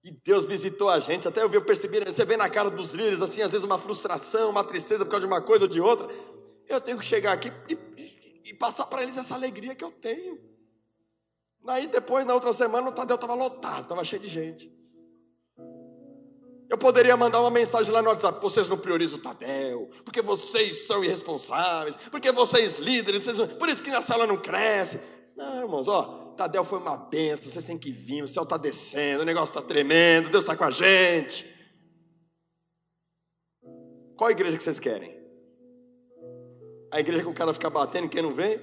Speaker 2: E Deus visitou a gente, até eu, percebi, você vê na cara dos líderes, assim, às vezes uma frustração, uma tristeza por causa de uma coisa ou de outra. Eu tenho que chegar aqui e, e, passar para eles essa alegria que eu tenho. Aí depois, na outra semana, o Tadeu estava lotado, estava cheio de gente. Eu poderia mandar uma mensagem lá no WhatsApp: vocês não priorizam o Tadeu, porque vocês são irresponsáveis, porque vocês líderes, vocês por isso que na sala não cresce. Não, irmãos, ó, Tadel foi uma benção, vocês têm que vir, o céu está descendo, o negócio está tremendo, Deus está com a gente. Qual igreja que vocês querem? A igreja que o cara fica batendo quem não vem?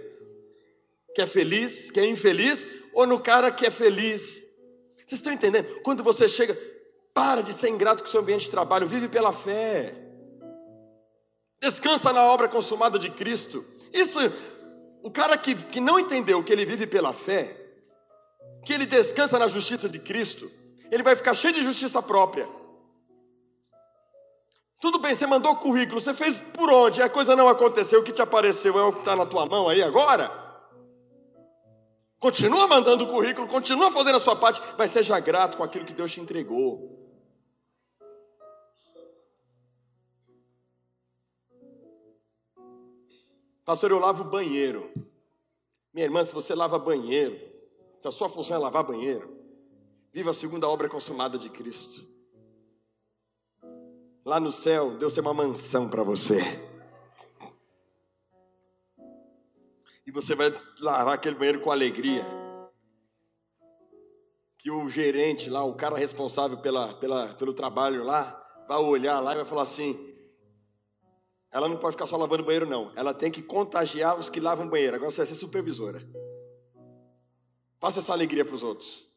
Speaker 2: Que é feliz, que é infeliz? Ou no cara que é feliz? Vocês estão entendendo? Quando você chega, para de ser ingrato com o seu ambiente de trabalho, vive pela fé. Descansa na obra consumada de Cristo. Isso, o cara que, que não entendeu que ele vive pela fé, que ele descansa na justiça de Cristo, ele vai ficar cheio de justiça própria. Tudo bem, você mandou o currículo, você fez por onde? A coisa não aconteceu, o que te apareceu é o que está na tua mão aí agora? Continua mandando o currículo, continua fazendo a sua parte, mas seja grato com aquilo que Deus te entregou. Pastor, eu lavo banheiro. Minha irmã, se você lava banheiro, se a sua função é lavar banheiro, viva a obra consumada de Cristo. Lá no céu, Deus tem uma mansão para você. E você vai lavar aquele banheiro com alegria. Que o gerente lá, o cara responsável pela, pela, pelo trabalho lá, vai olhar lá e vai falar assim: ela não pode ficar só lavando banheiro, não. Ela tem que contagiar os que lavam banheiro. Agora você vai ser supervisora. Passa essa alegria para os outros.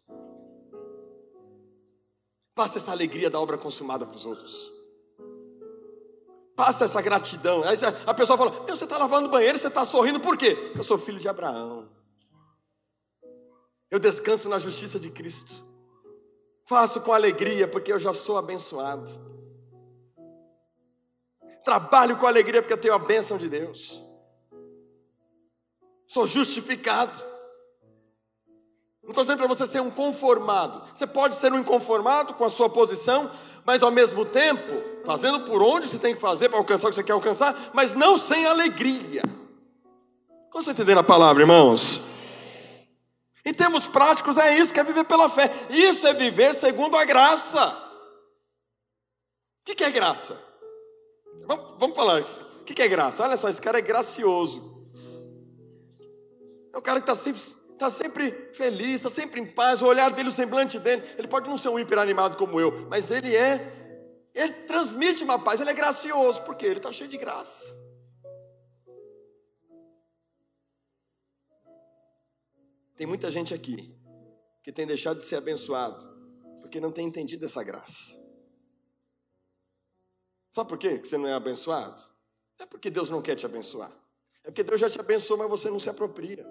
Speaker 2: Passa essa alegria da obra consumada para os outros. Passa essa gratidão. Aí a pessoa fala: Meu, você está lavando banheiro, você está sorrindo, por quê? Porque eu sou filho de Abraão. Eu descanso na justiça de Cristo. Faço com alegria, porque eu já sou abençoado. Trabalho com alegria porque eu tenho a bênção de Deus. Sou justificado. Não estou dizendo para você ser um conformado. Você pode ser um inconformado com a sua posição, mas ao mesmo tempo, fazendo por onde você tem que fazer para alcançar o que você quer alcançar, mas não sem alegria. Como você entendendo a palavra, irmãos? Em termos práticos, é isso que é viver pela fé. Isso é viver segundo a graça. O que é graça? Vamos, vamos falar isso. O que é graça? Olha só, esse cara é gracioso. É o cara que está sempre, tá sempre feliz, está sempre em paz. O olhar dele, o semblante dele. Ele pode não ser um hiper animado como eu, mas ele é. Ele transmite uma paz. Ele é gracioso, porque ele está cheio de graça. Tem muita gente aqui que tem deixado de ser abençoado porque não tem entendido essa graça. Sabe por quê que você não é abençoado? É porque Deus não quer te abençoar. É porque Deus já te abençoou, mas você não se apropria.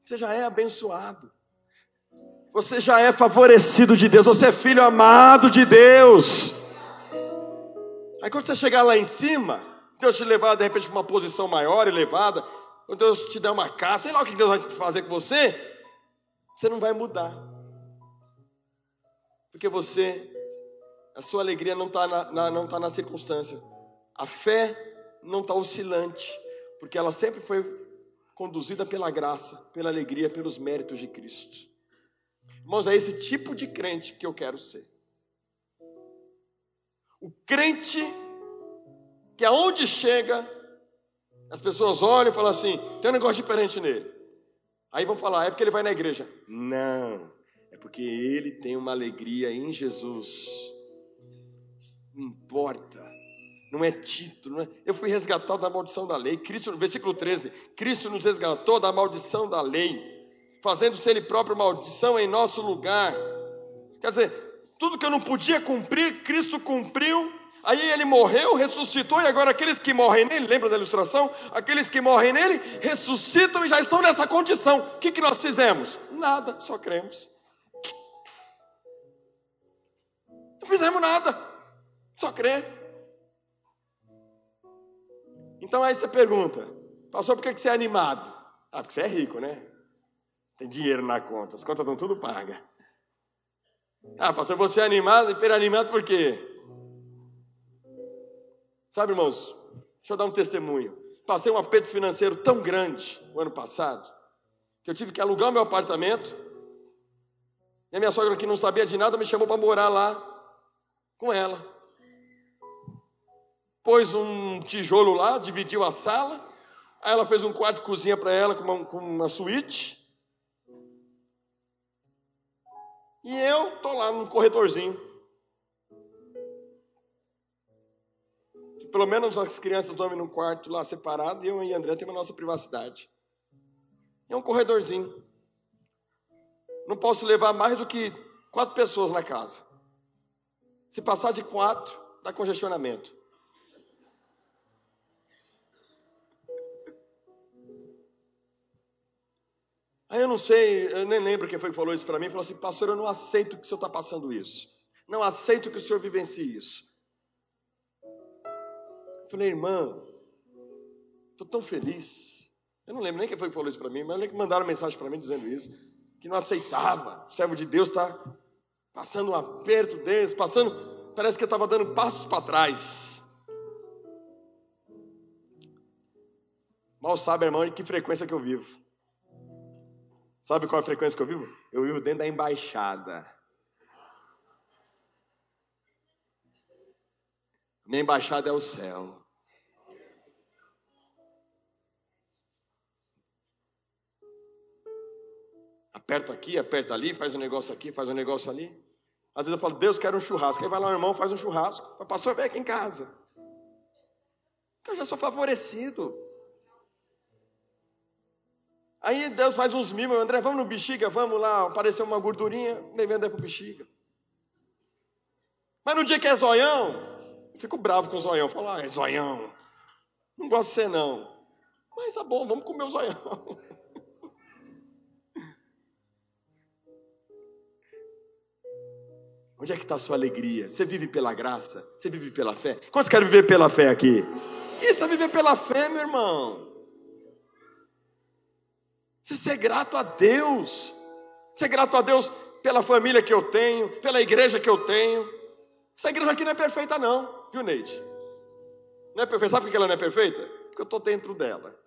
Speaker 2: Você já é abençoado. Você já é favorecido de Deus. Você é filho amado de Deus. Aí quando você chegar lá em cima, Deus te levar de repente para uma posição maior, elevada, quando Deus te der uma casa, sei lá o que Deus vai fazer com você, você não vai mudar. Porque você, a sua alegria não está na, na, não tá na circunstância. A fé não está oscilante, porque ela sempre foi conduzida pela graça, pela alegria, pelos méritos de Cristo. Irmãos, é esse tipo de crente que eu quero ser. O crente que aonde chega, as pessoas olham e falam assim: tem um negócio diferente nele. Aí vão falar: é porque ele vai na igreja. Não, é porque ele tem uma alegria em Jesus. Não importa, não é título. Não é... Eu fui resgatado da maldição da lei. Cristo, no versículo 13: Cristo nos resgatou da maldição da lei, fazendo-se Ele próprio maldição em nosso lugar. Quer dizer, tudo que eu não podia cumprir, Cristo cumpriu Aí ele morreu, ressuscitou, e agora aqueles que morrem nele, lembra da ilustração? Aqueles que morrem nele ressuscitam e já estão nessa condição. O que, que nós fizemos? Nada, só cremos. Não fizemos nada, só crer. Então aí você pergunta, pastor, por que, você é animado? Ah, porque você é rico, né? Tem dinheiro na conta, as contas estão tudo pagas. Ah, pastor, você é animado, hiperanimado por quê? Sabe, irmãos, deixa eu dar um testemunho. Passei um aperto financeiro tão grande o ano passado, que eu tive que alugar o meu apartamento. E a minha sogra, que não sabia de nada, me chamou para morar lá com ela. Pôs um tijolo lá, dividiu a sala. Aí ela fez um quarto cozinha para ela com uma, com uma suíte. E eu tô lá no corredorzinho. Pelo menos as crianças dormem num quarto lá separado e eu e André temos a nossa privacidade. É um corredorzinho. Não posso levar mais do que quatro pessoas na casa. Se passar de quatro, dá congestionamento. Aí eu não sei, eu nem lembro quem foi que falou isso para mim. Falou assim, pastor, eu não aceito que o senhor está passando isso. Não aceito que o senhor vivencie isso. Falei, irmã, estou tão feliz. Eu não lembro nem quem foi que falou isso para mim, mas eu lembro que mandaram mensagem para mim dizendo isso. Que não aceitava. O servo de Deus está passando um aperto desse, passando. Parece que estava dando passos para trás. Mal sabe, irmão, de que frequência que eu vivo. Sabe qual é a frequência que eu vivo? Eu vivo dentro da embaixada. Minha embaixada é o céu. Aperta aqui, aperta ali, faz um negócio aqui, faz um negócio ali. Às vezes eu falo, Deus quer um churrasco. Aí vai lá o irmão, faz um churrasco. O pastor, vem aqui em casa. Eu já sou favorecido. Aí Deus faz uns mimos, André, vamos no bexiga, vamos lá, apareceu uma gordurinha, levei André para o bexiga. Mas no dia que é zoião, eu fico bravo com o zoião. Falo, ah, é zoião. Não gosto de ser não. Mas tá bom, vamos comer o zoião. Onde é que está a sua alegria? Você vive pela graça? Você vive pela fé? Quantos querem viver pela fé aqui? Isso é viver pela fé, meu irmão. Você ser grato a Deus. Ser grato a Deus pela família que eu tenho, pela igreja que eu tenho. Essa igreja aqui não é perfeita, não, viu, Neide? Não é perfeita. Sabe por que ela não é perfeita? Porque eu estou dentro dela.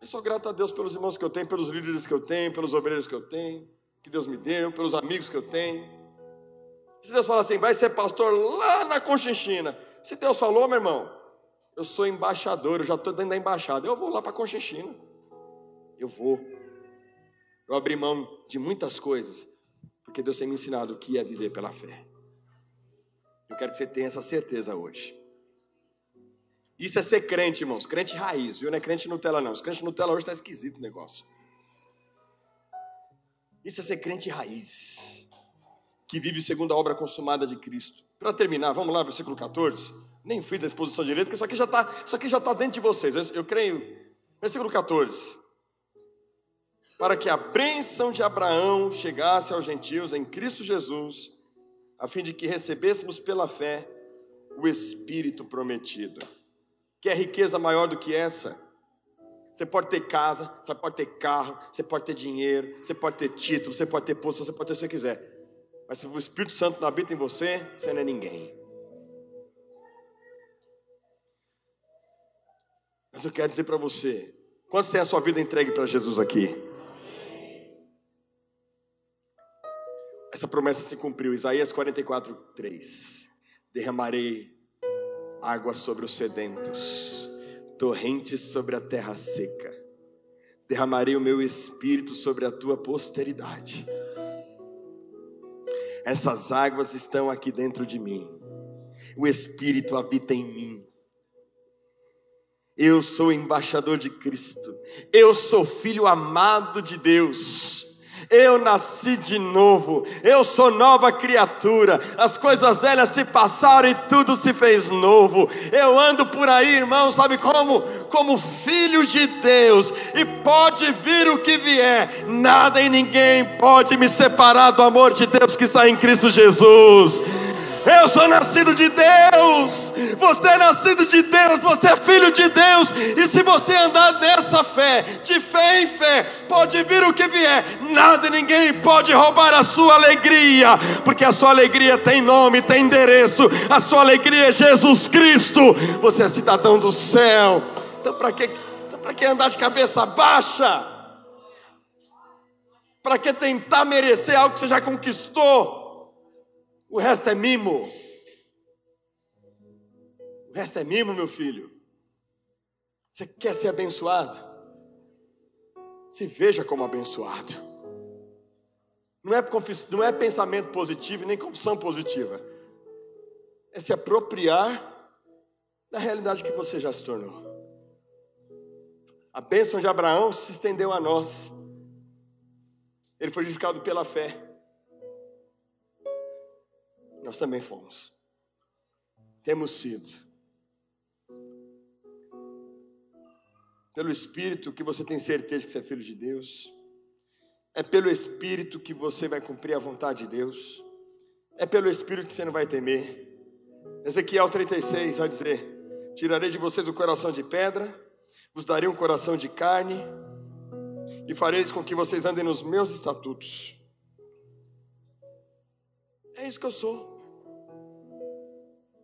Speaker 2: Eu sou grato a Deus pelos irmãos que eu tenho, pelos líderes que eu tenho, pelos obreiros que eu tenho, que Deus me deu, pelos amigos que eu tenho. Se Deus fala assim, vai ser pastor lá na Conchinchina. Se Deus falou, meu irmão, eu sou embaixador, eu já estou dentro da embaixada. Eu vou lá para Conchinchina. Eu vou. Eu abri mão de muitas coisas, porque Deus tem me ensinado o que é viver pela fé. Eu quero que você tenha essa certeza hoje. Isso é ser crente, irmãos. Crente raiz, viu? Não é crente Nutella, não. Os crentes Nutella hoje está esquisito o negócio. Isso é ser crente raiz. Que vive segundo a obra consumada de Cristo. Para terminar, vamos lá, versículo 14. Nem fiz a exposição direito, porque isso aqui já está, isso aqui já está dentro de vocês. Eu, eu creio. Versículo 14. Para que a bênção de Abraão chegasse aos gentios em Cristo Jesus, a fim de que recebêssemos pela fé o Espírito prometido. Quer riqueza maior do que essa? Você pode ter casa, você pode ter carro, você pode ter dinheiro, você pode ter título, você pode ter posto, você pode ter o que você quiser. Mas se o Espírito Santo não habita em você, você não é ninguém. Mas eu quero dizer para você: quantos tem a sua vida entregue para Jesus aqui? Essa promessa se cumpriu. Isaías 44, 3. Derramarei água sobre os sedentos, torrentes sobre a terra seca. Derramarei o meu espírito sobre a tua posteridade. Essas águas estão aqui dentro de mim. O espírito habita em mim. Eu sou embaixador de Cristo. Eu sou filho amado de Deus. Eu nasci de novo, eu sou nova criatura. As coisas velhas se passaram e tudo se fez novo. Eu ando por aí, irmão, sabe como? Como filho de Deus, e pode vir o que vier, nada e ninguém pode me separar do amor de Deus que está em Cristo Jesus. Eu sou nascido de Deus. Você é nascido de Deus. Você é filho de Deus. E se você andar nessa fé, de fé em fé, pode vir o que vier. Nada e ninguém pode roubar a sua alegria. Porque a sua alegria tem nome, tem endereço. A sua alegria é Jesus Cristo. Você é cidadão do céu. Então, para que, então, que andar de cabeça baixa? Para que tentar merecer algo que você já conquistou? O resto é mimo. O resto é mimo, meu filho. Você quer ser abençoado? Se veja como abençoado. Não é, não é pensamento positivo nem confissão positiva. É se apropriar da realidade que você já se tornou. A bênção de Abraão se estendeu a nós. Ele foi justificado pela fé nós também fomos. Temos sido. Pelo Espírito que você tem certeza que você é filho de Deus. É pelo Espírito que você vai cumprir a vontade de Deus. É pelo Espírito que você não vai temer. Ezequiel 36 vai dizer: Tirarei de vocês o coração de pedra, vos darei um coração de carne, e fareis com que vocês andem nos meus estatutos. É isso que eu sou.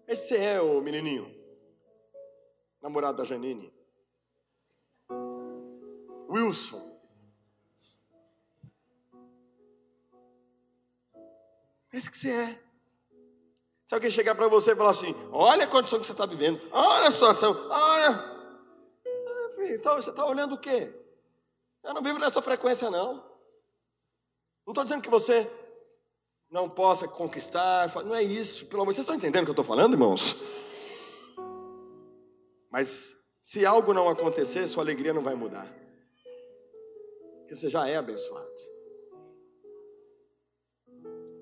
Speaker 2: Esse é o menininho, namorado da Janine. Wilson. Esse que você é. Se alguém chegar para você e falar assim: Olha a condição que você está vivendo, olha a situação, olha. Ah, então você está olhando o quê? Eu não vivo nessa frequência, não. Não estou dizendo que você não possa conquistar. Não é isso, pelo amor. Vocês estão entendendo o que eu estou falando, irmãos? Mas se algo não acontecer, sua alegria não vai mudar. Porque você já é abençoado.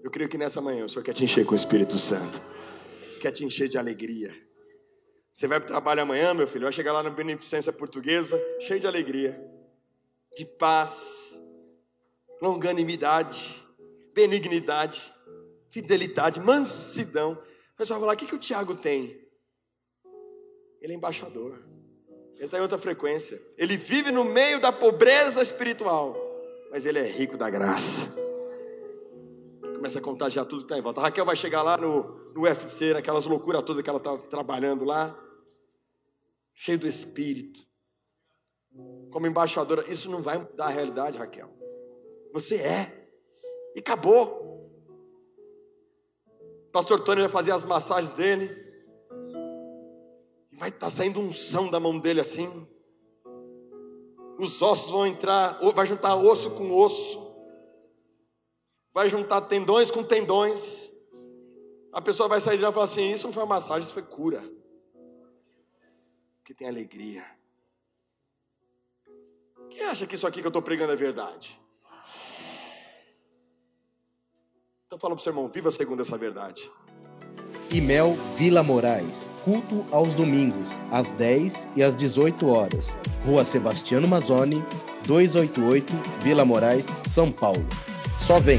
Speaker 2: Eu creio que nessa manhã o Senhor quer te encher com o Espírito Santo. Quer te encher de alegria. Você vai para o trabalho amanhã, meu filho, vai chegar lá na Beneficência Portuguesa, cheio de alegria, de paz, longanimidade, benignidade, fidelidade, mansidão. O pessoal vai falar: o que, que o Tiago tem? Ele é embaixador. Ele está em outra frequência. Ele vive no meio da pobreza espiritual, mas ele é rico da graça. Começa a contagiar tudo que está em volta. A Raquel vai chegar lá no, no UFC, naquelas loucuras todas que ela está trabalhando lá, cheio do Espírito. Como embaixadora, isso não vai mudar a realidade, Raquel. Você é. E acabou. Pastor Tony vai fazer as massagens dele vai estar tá saindo um são da mão dele assim. Os ossos vão entrar, vai juntar osso com osso, vai juntar tendões com tendões. A pessoa vai sair e falar assim: Isso não foi uma massagem, isso foi cura. Porque tem alegria. Quem acha que isso aqui que eu estou pregando é verdade? Então fala para o seu irmão: Viva segundo essa verdade.
Speaker 4: Imel Vila Moraes culto aos domingos, às 10 e às 18 horas. Rua Sebastiano Mazzoni, 288, Vila Moraes, São Paulo. Só vem!